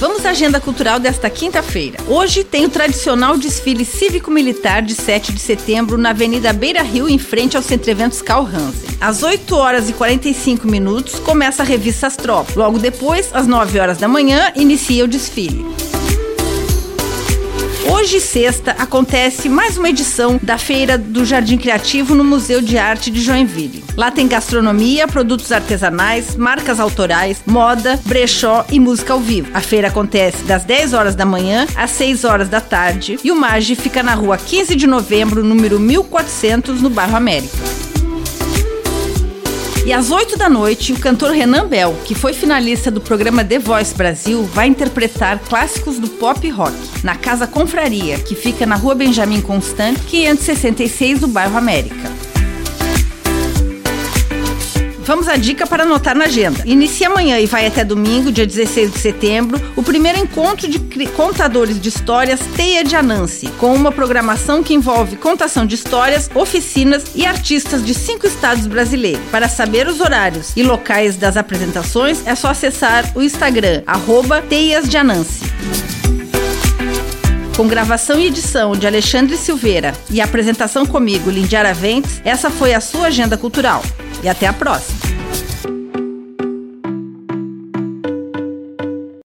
Vamos à agenda cultural desta quinta-feira. Hoje tem o tradicional desfile cívico-militar de 7 de setembro na Avenida Beira Rio, em frente ao Centro Eventos Carl Hansen. Às 8 horas e 45 minutos começa a revista Astrop. Logo depois, às 9 horas da manhã, inicia o desfile. Hoje, sexta, acontece mais uma edição da Feira do Jardim Criativo no Museu de Arte de Joinville. Lá tem gastronomia, produtos artesanais, marcas autorais, moda, brechó e música ao vivo. A feira acontece das 10 horas da manhã às 6 horas da tarde e o MAGE fica na rua 15 de novembro, número 1400, no bairro América. E às 8 da noite, o cantor Renan Bell, que foi finalista do programa The Voice Brasil, vai interpretar clássicos do pop rock na Casa Confraria, que fica na Rua Benjamin Constant, 566 do bairro América. Vamos à dica para anotar na agenda. Inicia amanhã e vai até domingo, dia 16 de setembro, o primeiro encontro de contadores de histórias Teia de Anansi, com uma programação que envolve contação de histórias, oficinas e artistas de cinco estados brasileiros. Para saber os horários e locais das apresentações, é só acessar o Instagram, arroba Teias de. Com gravação e edição de Alexandre Silveira e apresentação comigo, Lindiara Ventes, essa foi a sua agenda cultural. E até a próxima!